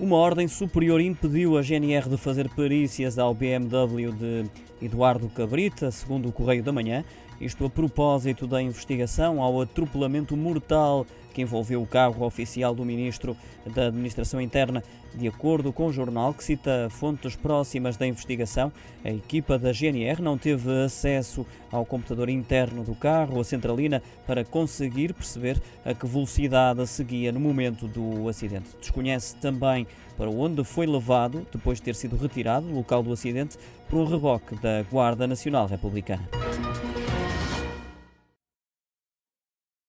Uma ordem superior impediu a GNR de fazer perícias ao BMW de Eduardo Cabrita, segundo o Correio da Manhã. Isto a propósito da investigação ao atropelamento mortal que envolveu o carro oficial do Ministro da Administração Interna. De acordo com o jornal, que cita fontes próximas da investigação, a equipa da GNR não teve acesso ao computador interno do carro, a centralina, para conseguir perceber a que velocidade seguia no momento do acidente. Desconhece também para onde foi levado, depois de ter sido retirado do local do acidente, por um reboque da Guarda Nacional Republicana.